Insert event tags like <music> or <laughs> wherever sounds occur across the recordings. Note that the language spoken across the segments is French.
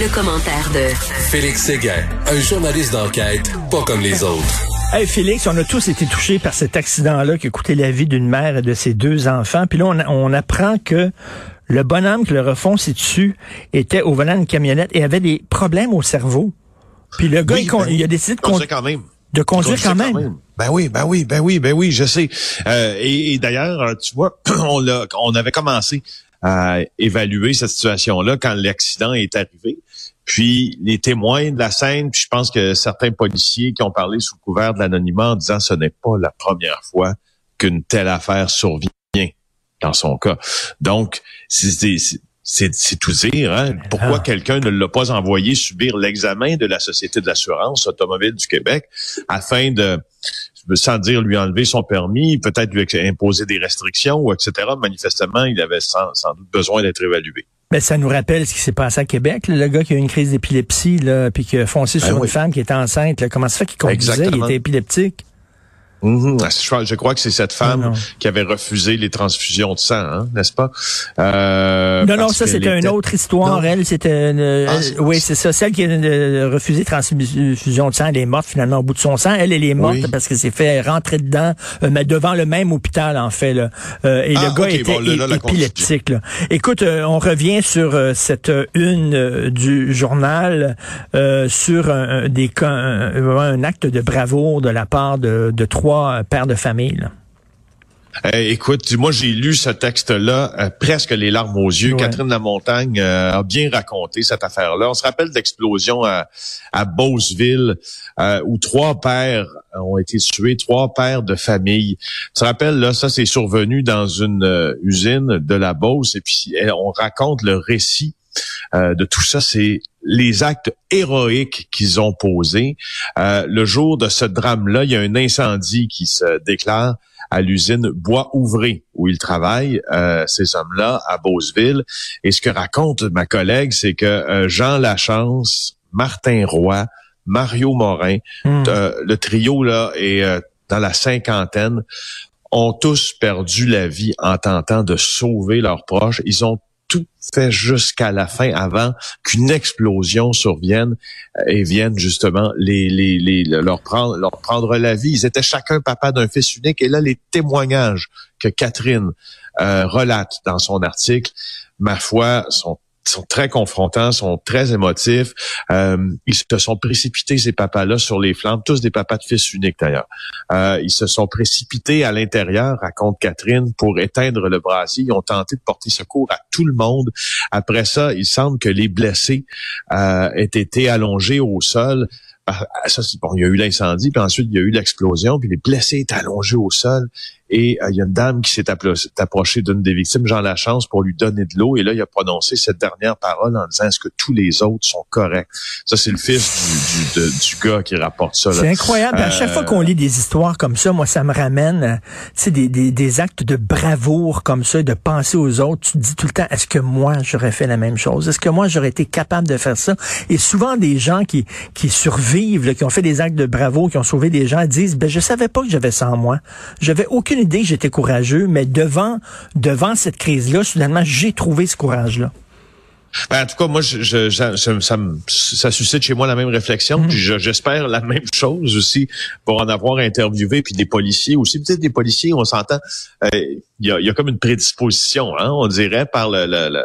Le commentaire de Félix Séguin, un journaliste d'enquête pas comme les autres. Hey Félix, on a tous été touchés par cet accident-là qui a coûté la vie d'une mère et de ses deux enfants. Puis là, on, on apprend que le bonhomme que le refonce dessus était au volant d'une camionnette et avait des problèmes au cerveau. Puis le gars, Oui, il, con- ben, il a décidé de, con- conduire quand même. de conduire quand même. Ben oui, ben oui, ben oui, ben oui, je sais. Euh, et et d'ailleurs, euh, tu vois, <clears throat> on, l'a, on avait commencé à évaluer cette situation-là quand l'accident est arrivé. Puis les témoins de la scène, puis je pense que certains policiers qui ont parlé sous couvert de l'anonymat en disant ce n'est pas la première fois qu'une telle affaire survient dans son cas. Donc, c'est- c'est c'est c'est tout dire. Hein? Pourquoi quelqu'un ne l'a pas envoyé subir l'examen de la Société de l'assurance automobile du Québec afin de, sans dire lui enlever son permis, peut-être lui imposer des restrictions ou etc. Manifestement, il avait sans, sans doute besoin d'être évalué. Mais ça nous rappelle ce qui s'est passé à Québec. là, le gars qui a eu une crise d'épilepsie, là, puis qui a foncé Ben sur oui. une femme qui était enceinte. là. Comment ça fait qu'il conduisait? Exactement. Il était épileptique. Mhm. Je, je crois que c'est cette Ah, non. femme qui avait refusé les transfusions de sang, hein, n'est-ce pas? Euh, non, non, ça c'était une autre histoire. Non. Elle, c'était une- Ah, oui, c'est ça. Celle qui a euh, refusé transfusion de sang, elle est morte finalement au bout de son sang. Elle, elle est morte Oui. parce qu'elle s'est fait rentrer dedans, euh, mais devant le même hôpital en fait. Là. Euh, et Ah, le gars ok, était bon, là, épileptique. Là. Écoute, euh, on revient sur euh, cette euh, une euh, du journal euh, sur un, des acte de bravoure de la part de, de trois euh, pères de famille. là. Euh, écoute, moi j'ai lu ce texte-là euh, presque les larmes aux yeux. Ouais. Catherine Lamontagne euh, a bien raconté cette affaire-là. On se rappelle de l'explosion à, à Beauceville euh, où trois pères ont été tués, trois pères de famille. Tu te rappelles, là, ça c'est survenu dans une usine de la Beauce et puis euh, on raconte le récit euh, de tout ça. C'est les actes héroïques qu'ils ont posés. Euh, le jour de ce drame-là, il y a un incendie qui se déclare à l'usine Bois Ouvré où ils travaillent, euh, ces hommes-là, à Beauceville. Et ce que raconte ma collègue, c'est que euh, Jean Lachance, Martin Roy, Mario Morin, Hmm. euh, le trio là est euh, dans la cinquantaine, ont tous perdu la vie en tentant de sauver leurs proches. Ils ont tout fait jusqu'à la fin avant qu'une explosion survienne et vienne justement les, les, les, leur prendre leur prendre la vie. Ils étaient chacun papa d'un fils unique et là les témoignages que Catherine euh, relate dans son article, ma foi, sont sont très confrontants, sont très émotifs. Euh, ils se sont précipités, ces papas-là, sur les flammes, tous des papas de fils uniques d'ailleurs. Euh, ils se sont précipités à l'intérieur, raconte Catherine, pour éteindre le brasier. Ils ont tenté de porter secours à tout le monde. Après ça, il semble que les blessés euh, aient été allongés au sol. Ah, Ça, c'est bon, il y a eu l'incendie, puis ensuite il y a eu l'explosion, puis les blessés étaient allongés au sol. Et euh, il y a une dame qui s'est appro- approchée d'une des victimes, Jean Lachance, pour lui donner de l'eau. Et là, il a prononcé cette dernière parole en disant Est-ce que tous les autres sont corrects? Ça, c'est le fils du, du, de- du gars qui rapporte ça. C'est incroyable. À chaque Euh, fois qu'on lit des histoires comme ça, moi, ça me ramène, euh, des, des, des actes de bravoure comme ça, de penser aux autres. Tu te dis tout le temps, est-ce que moi, j'aurais fait la même chose? Est-ce que moi, j'aurais été capable de faire ça? Et souvent, des gens qui, qui survivent, là, qui ont fait des actes de bravoure, qui ont sauvé des gens, disent, ben, je savais pas que j'avais ça en moi. J'avais aucune idée que j'étais courageux, mais devant, devant cette crise-là, soudainement, j'ai trouvé ce courage-là. Ben, en tout cas, moi, je, je- je- ça, ça me- ça suscite chez moi la même réflexion. Puis je- j'espère la même chose aussi pour en avoir interviewé, puis des policiers aussi. Peut-être des policiers, on s'entend, euh, il y, a, il y a comme une prédisposition, hein, on dirait, par le, le- le-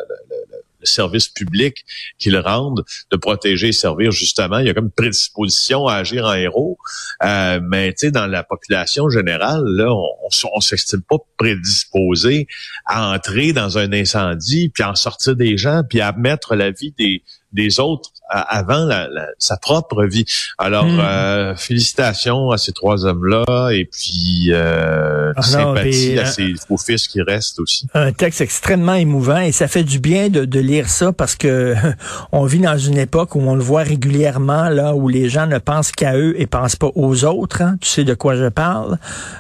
le- le service public qu'ils rendent de protéger et servir justement. Il y a comme une prédisposition à agir en héros. Euh, mais tu sais, dans la population générale, là, on, on, on s'estime pas prédisposé à entrer dans un incendie, puis à en sortir des gens, puis à mettre la vie des, des autres avant sa propre vie. Alors, hmm. euh, félicitations à ces trois hommes-là et puis euh, sympathie à ces faux fils qui restent aussi. Un texte extrêmement émouvant et ça fait du bien de, de lire ça parce que <laughs> on vit dans une époque où on le voit régulièrement là où les gens ne pensent qu'à eux et pensent pas aux autres. Hein. Tu sais de quoi je parle.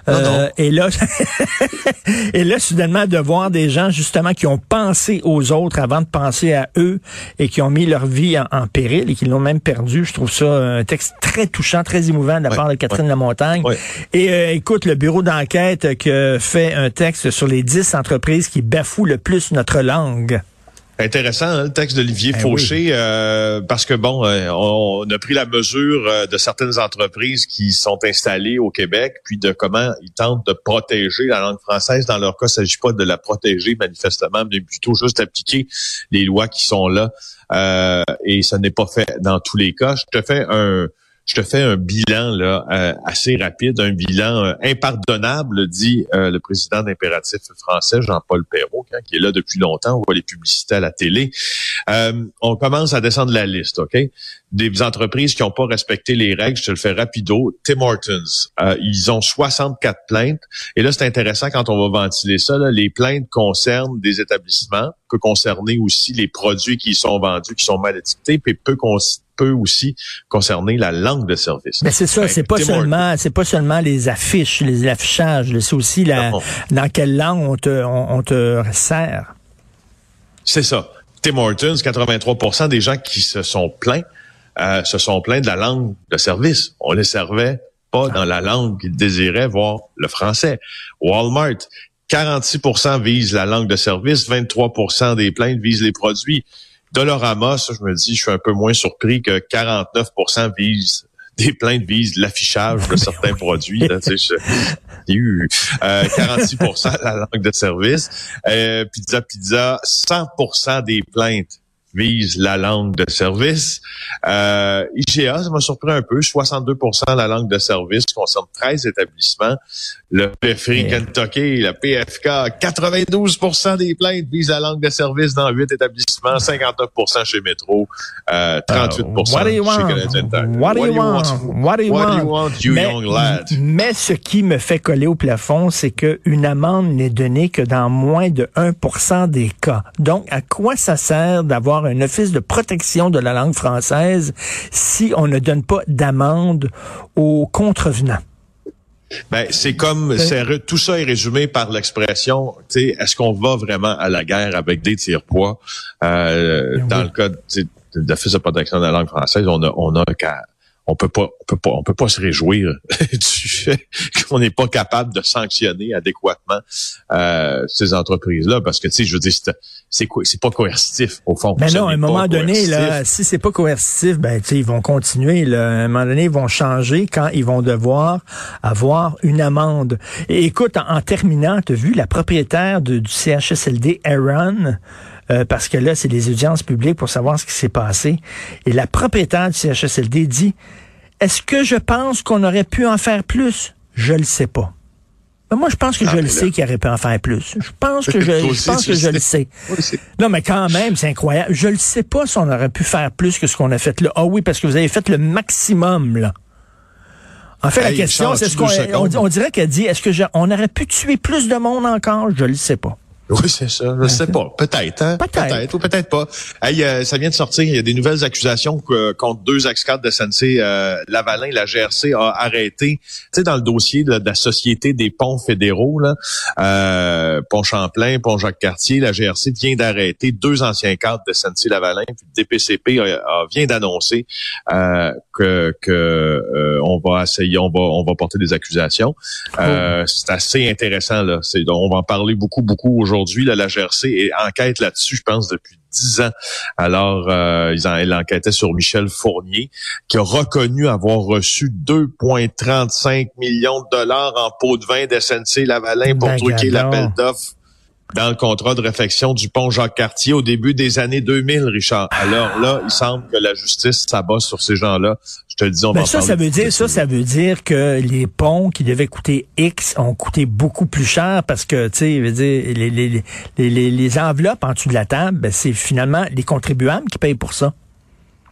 Euh, et là, <laughs> et là, soudainement, de voir des gens justement qui ont pensé aux autres avant de penser à eux et qui ont mis leur vie en, péril et qui l'ont même perdu. Je trouve ça un texte très touchant, très émouvant de la part de Catherine Lamontagne. Et euh, écoute, le bureau d'enquête qui fait un texte sur les dix entreprises qui bafouent le plus notre langue. Intéressant hein, le texte d'Olivier ben Fauché euh, parce que bon, euh, on, a pris la mesure euh, de certaines entreprises qui sont installées au Québec, puis de comment ils tentent de protéger la langue française. Dans leur cas, il ne s'agit pas de la protéger manifestement, mais plutôt juste d'appliquer les lois qui sont là. et ça n'est pas fait dans tous les cas. Je te fais un je te fais un bilan là euh, assez rapide, un bilan euh, impardonnable, dit euh, le président d'impératif français, Jean-Paul Perrault, hein, qui est là depuis longtemps. On voit les publicités à la télé. on commence à descendre la liste, OK? Des entreprises qui n'ont pas respecté les règles, je te le fais rapido. Tim Hortons, ils ont 64 plaintes. Et là, c'est intéressant quand on va ventiler ça. les plaintes concernent des établissements, peut concerner aussi les produits qui sont vendus, qui sont mal étiquetés, puis peut peut aussi concerner la langue de service. Mais c'est ça, c'est pas seulement, c'est pas seulement les affiches, les affichages, c'est aussi la, dans quelle langue on te, on, te sert. C'est ça. Tim Hortons, 83% des gens qui se sont plaints, euh, se sont plaints de la langue de service. On les servait pas dans la langue qu'ils désiraient, voir le français. Walmart, 46% visent la langue de service, 23% des plaintes visent les produits. Dolorama, ça, je me dis, je suis un peu moins surpris que 49% visent des plaintes visent l'affichage de <laughs> certains produits. Là, tu sais, eu euh, 46% la langue de service. Euh, pizza Pizza, 100% des plaintes vise la langue de service. Euh, IGA, ça m'a surpris un peu, 62 la langue de service concerne 13 établissements. Le PFRI Kentucky, la PFK, 92 des plaintes visent la langue de service dans 8 établissements, 59 chez Métro, euh, 38 uh, chez Canadian Tire. What, do you want? What do you want, you mais, young lad? Mais ce qui me fait coller au plafond, c'est qu'une amende n'est donnée que dans moins de 1% des cas. Donc, à quoi ça sert d'avoir un office de protection de la langue française si on ne donne pas d'amende aux contrevenants? Ben, c'est comme c'est tout ça est résumé par l'expression, tu sais, est-ce qu'on va vraiment à la guerre avec des tirs-poids euh, ben dans le cas de l'office de protection de la langue française, on a on a qu'à on peut pas, on peut pas, on peut pas se réjouir <laughs> du fait qu'on n'est pas capable de sanctionner adéquatement euh, ces entreprises-là, parce que tu sais, je veux dire, c'est c'est pas coercitif au fond. Mais non, à un moment donné, là, si c'est pas coercitif, ben tu sais, ils vont continuer. Là. À un moment donné, ils vont changer quand ils vont devoir avoir une amende. Et écoute, en, terminant, tu as vu la propriétaire du CHSLD, Aaron. Euh, parce que là, c'est des audiences publiques pour savoir ce qui s'est passé. Et la propriétaire du CHSLD dit, est-ce que je pense qu'on aurait pu en faire plus? Je le sais pas. Mais moi, je pense que je le sais qu'il aurait pu en faire plus. Je pense que je, <laughs> je pense que je le sais. Non, mais quand même, c'est incroyable. Je le sais pas si on aurait pu faire plus que ce qu'on a fait là. Ah oui, parce que vous avez fait le maximum, là. En fait, la question, c'est ce qu'on on, dirait qu'elle dit, est-ce que on aurait pu tuer plus de monde encore? Je le sais pas. Oui, c'est ça. Je sais pas. Peut-être, hein? Peut-être. ou peut-être pas. Hey, euh, ça vient de sortir. Il y a des nouvelles accusations contre deux ex-cadres de SNC euh, Lavalin. La GRC a arrêté, tu sais, dans le dossier de, la Société des ponts fédéraux, là, euh, Pont Champlain, Pont Jacques-Cartier, la GRC vient d'arrêter deux anciens cadres de SNC Lavalin. Puis le DPCP vient d'annoncer euh, que, que euh, on va essayer, on va, on va porter des accusations. c'est assez intéressant, là. C'est, on va en parler beaucoup, beaucoup aujourd'hui aujourd'hui. La GRC enquête là-dessus, je pense, depuis dix ans. Alors, euh, ils, en, enquêtaient sur Michel Fournier, qui a reconnu avoir reçu 2,35 millions de dollars en pot de vin d'SNC Lavalin pour ben, truquer l'appel d'offres dans le contrat de réfection du pont Jacques-Cartier au début des années 2000, Richard. Alors là, il semble que la justice s'abat sur ces gens-là. Je te le dis, on ben va ça, ça veut dire ça, ça veut dire que les ponts qui devaient coûter X ont coûté beaucoup plus cher parce que, tu sais, dire les, les, les, les, enveloppes en dessous de la table, ben, c'est finalement les contribuables qui payent pour ça.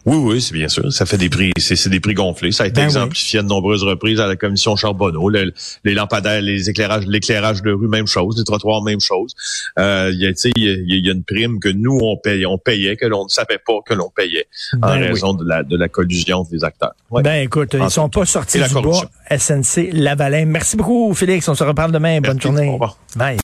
Oui, oui, c'est bien sûr. Ça fait des prix, c'est des prix gonflés. Ça a été Ben exemplifié à de nombreuses reprises à la commission Charbonneau. Le- les lampadaires, les éclairages, l'éclairage de rue, même chose. Les trottoirs, même chose. Euh, il y a, il y a- une prime que nous on payait, on payait que l'on ne savait pas que l'on payait en Ben oui. raison de la de la collusion des acteurs. Ouais. Ben écoute, ils En sont tout pas sortis du bois. SNC Lavalin. Merci beaucoup, Félix. On se reparle demain. Bonne journée. Au revoir. Bye.